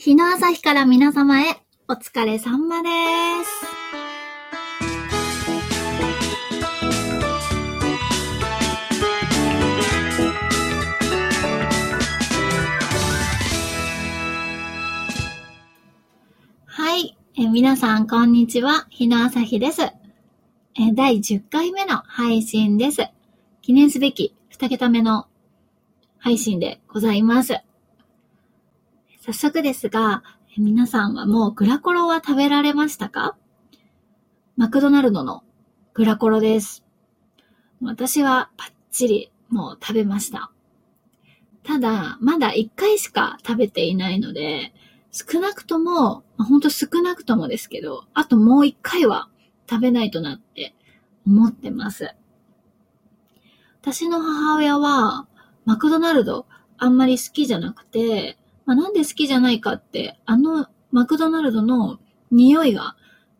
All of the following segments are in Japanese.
日の朝日から皆様へお疲れ様です。はい。え皆さん、こんにちは。日の朝日です。え第10回目の配信です。記念すべき2桁目の配信でございます。早速ですが、皆さんはもうグラコロは食べられましたか？マクドナルドのグラコロです。私はバッチリもう食べました。ただ、まだ1回しか食べていないので、少なくとも、ほんと少なくともですけど、あともう1回は食べないとなって思ってます。私の母親は、マクドナルドあんまり好きじゃなくて、まあ、なんで好きじゃないかって、あのマクドナルドの匂いが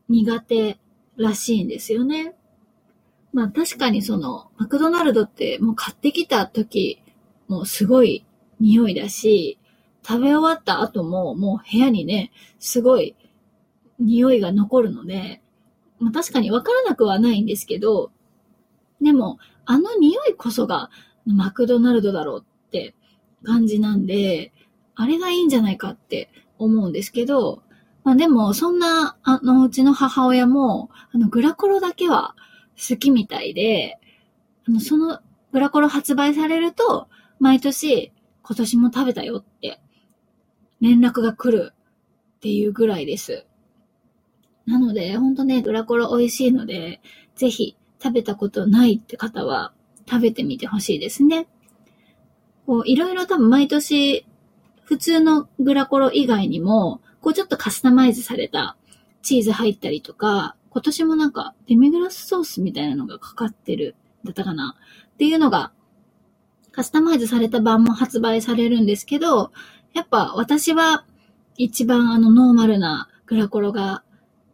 苦手らしいんですよね。まあ確かにその、マクドナルドってもう買ってきた時、もうすごい匂いだし、食べ終わった後ももう部屋にね、すごい匂いが残るので、まあ確かにわからなくはないんですけど、でも、あの匂いこそがマクドナルドだろうって感じなんで、あれがいいんじゃないかって思うんですけど、まあでも、そんな、あの、うちの母親も、あの、グラコロだけは好きみたいで、あの、そのグラコロ発売されると、毎年、今年も食べたよって、連絡が来るっていうぐらいです。なので、ほんとね、グラコロ美味しいので、ぜひ食べたことないって方は食べてみてほしいですね。こう、いろいろ多分毎年、普通のグラコロ以外にも、こうちょっとカスタマイズされたチーズ入ったりとか、今年もなんかデミグラスソースみたいなのがかかってる、だったかなっていうのが、カスタマイズされた版も発売されるんですけど、やっぱ私は一番あのノーマルなグラコロが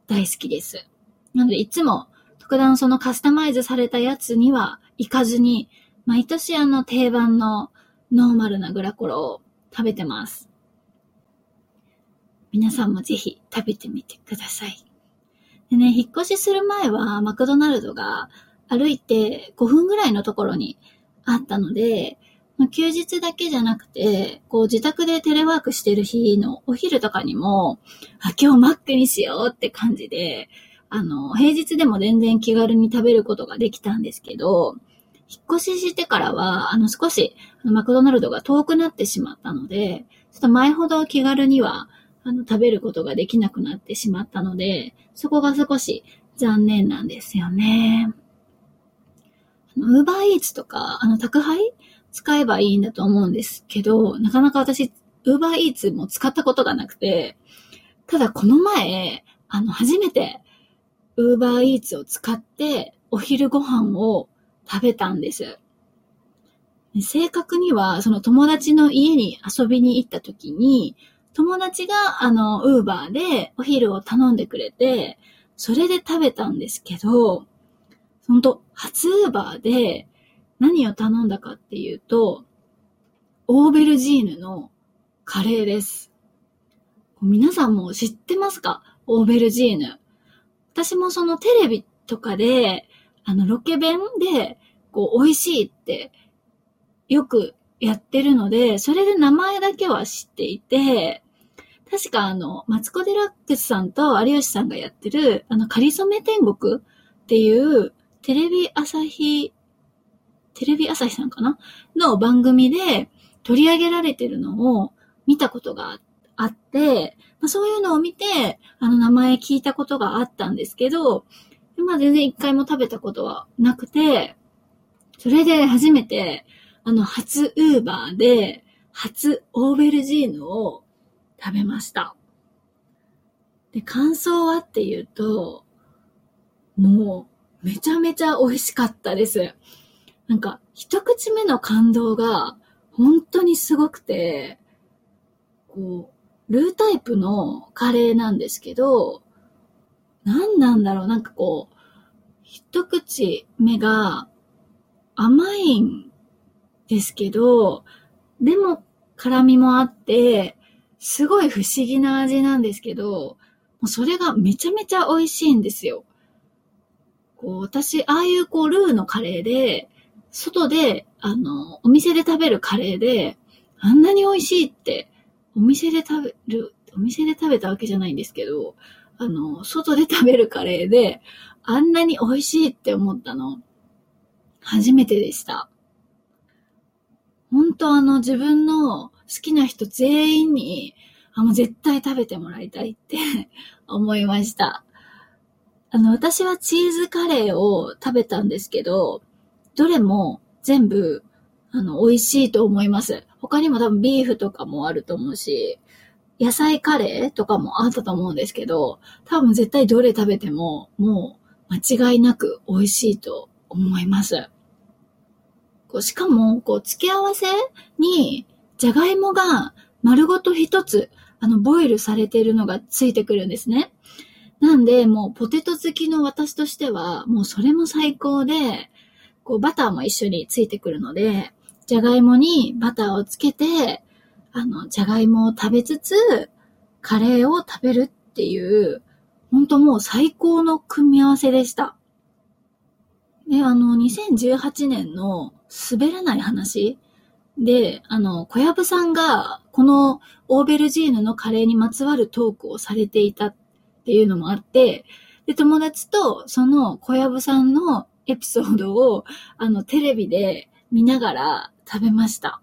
大好きです。なのでいつも特段そのカスタマイズされたやつには行かずに、毎年あの定番のノーマルなグラコロを食べてます。皆さんもぜひ食べてみてください。でね、引っ越しする前はマクドナルドが歩いて5分ぐらいのところにあったので、休日だけじゃなくて、こう自宅でテレワークしてる日のお昼とかにも、あ、今日マックにしようって感じで、あの、平日でも全然気軽に食べることができたんですけど、引っ越ししてからは、あの、少し、マクドナルドが遠くなってしまったので、ちょっと前ほど気軽には、あの、食べることができなくなってしまったので、そこが少し残念なんですよね。ウーバーイーツとか、あの、宅配使えばいいんだと思うんですけど、なかなか私、ウーバーイーツも使ったことがなくて、ただこの前、あの、初めて、ウーバーイーツを使って、お昼ご飯を食べたんです。正確には、その友達の家に遊びに行った時に、友達が、あの、ウーバーでお昼を頼んでくれて、それで食べたんですけど、ほんと、初ウーバーで何を頼んだかっていうと、オーベルジーヌのカレーです。皆さんも知ってますか？オーベルジーヌ。私もそのテレビとかで、あの、ロケ弁で、こう、美味しいって、よくやってるので、それで名前だけは知っていて、確かあの、マツコ・デラックスさんと有吉さんがやってる、あの、かりそめ天国っていう、テレビ朝日、テレビ朝日さんかな？の番組で取り上げられてるのを見たことがあって、まあ、そういうのを見て、あの名前聞いたことがあったんですけど、まあ全然一回も食べたことはなくて、それで初めて、あの、初ウーバーで、初オーベルジーヌを食べました。で、感想はっていうと、もう、めちゃめちゃ美味しかったです。なんか、一口目の感動が、本当にすごくて、こう、ルータイプのカレーなんですけど、何なんだろう、なんかこう、一口目が甘いんですけど、でも辛みもあって、すごい不思議な味なんですけど、もうそれがめちゃめちゃ美味しいんですよ。こう、私、ああいうこう、ルーのカレーで、外で、あの、お店で食べるカレーで、あんなに美味しいって、お店で食べる、お店で食べたわけじゃないんですけど、あの、外で食べるカレーで、あんなに美味しいって思ったの、初めてでした。本当あの、自分の好きな人全員に、あ、もう絶対食べてもらいたいって思いました。あの、私はチーズカレーを食べたんですけど、どれも全部、あの、美味しいと思います。他にも多分ビーフとかもあると思うし、野菜カレーとかもあったと思うんですけど、多分絶対どれ食べても、もう間違いなく美味しいと思います。こうしかも、こう、付け合わせに、じゃがいもが丸ごと一つ、あの、ボイルされているのがついてくるんですね。なんで、もうポテト好きの私としては、もうそれも最高で、こう、バターも一緒についてくるので、じゃがいもにバターをつけて、あの、じゃがいもを食べつつ、カレーを食べるっていう、ほんともう最高の組み合わせでした。で、あの、2018年の滑らない話で、あの、小籔さんが、このオーベルジーヌのカレーにまつわるトークをされていたっていうのもあって、で、友達とその小籔さんのエピソードを、あの、テレビで見ながら食べました。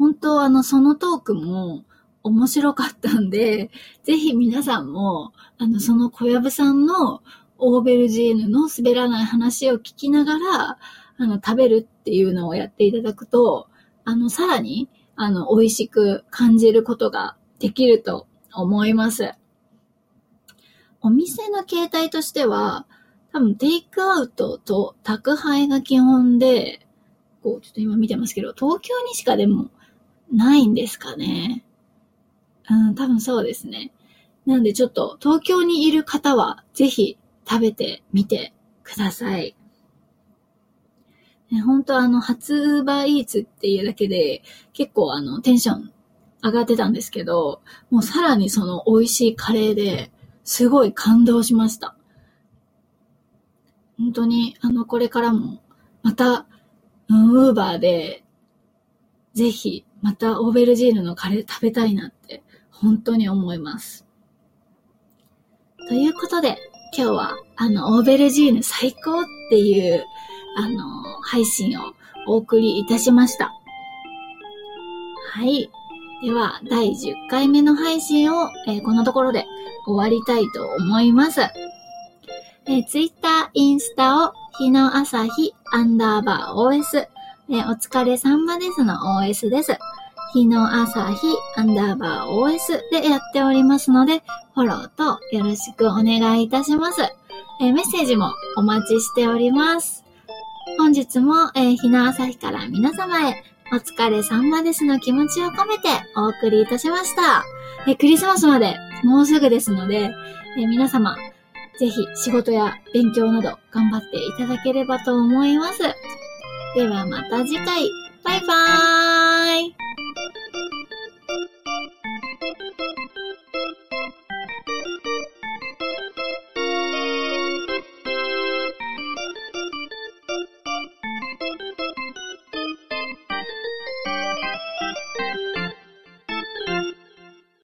本当あの、そのトークも面白かったんで、ぜひ皆さんも、あの、その小籔さんのオーベルジーヌの滑らない話を聞きながら、あの、食べるっていうのをやっていただくと、あの、さらに、あの、美味しく感じることができると思います。お店の形態としては、多分テイクアウトと宅配が基本で、こう、ちょっと今見てますけど、東京にしかでもないんですかね。うん、多分そうですね。なんでちょっと東京にいる方はぜひ食べてみてください。ね、本当あの、発売イーツっていうだけで結構あの、テンション上がってたんですけど、もうさらにその美味しいカレーですごい感動しました。本当に、あの、これからも、また、ウーバーで、ぜひ、またオーベルジーヌのカレー食べたいなって、本当に思います。ということで、今日は、あの、オーベルジーヌ最高っていう、あの、配信をお送りいたしました。はい。では、第10回目の配信を、えー、このところで終わりたいと思います。えー、Twitter、インスタを日の朝日アンダーバー OS、え、お疲れ様ですの OS です。日の朝日アンダーバー OS でやっておりますので、フォローとよろしくお願いいたします。え、メッセージもお待ちしております。本日も、え、日の朝日から皆様へお疲れ様ですの気持ちを込めてお送りいたしました。え、クリスマスまでもうすぐですので、え、皆様ぜひ仕事や勉強など頑張っていただければと思います。ではまた次回。バイバーイ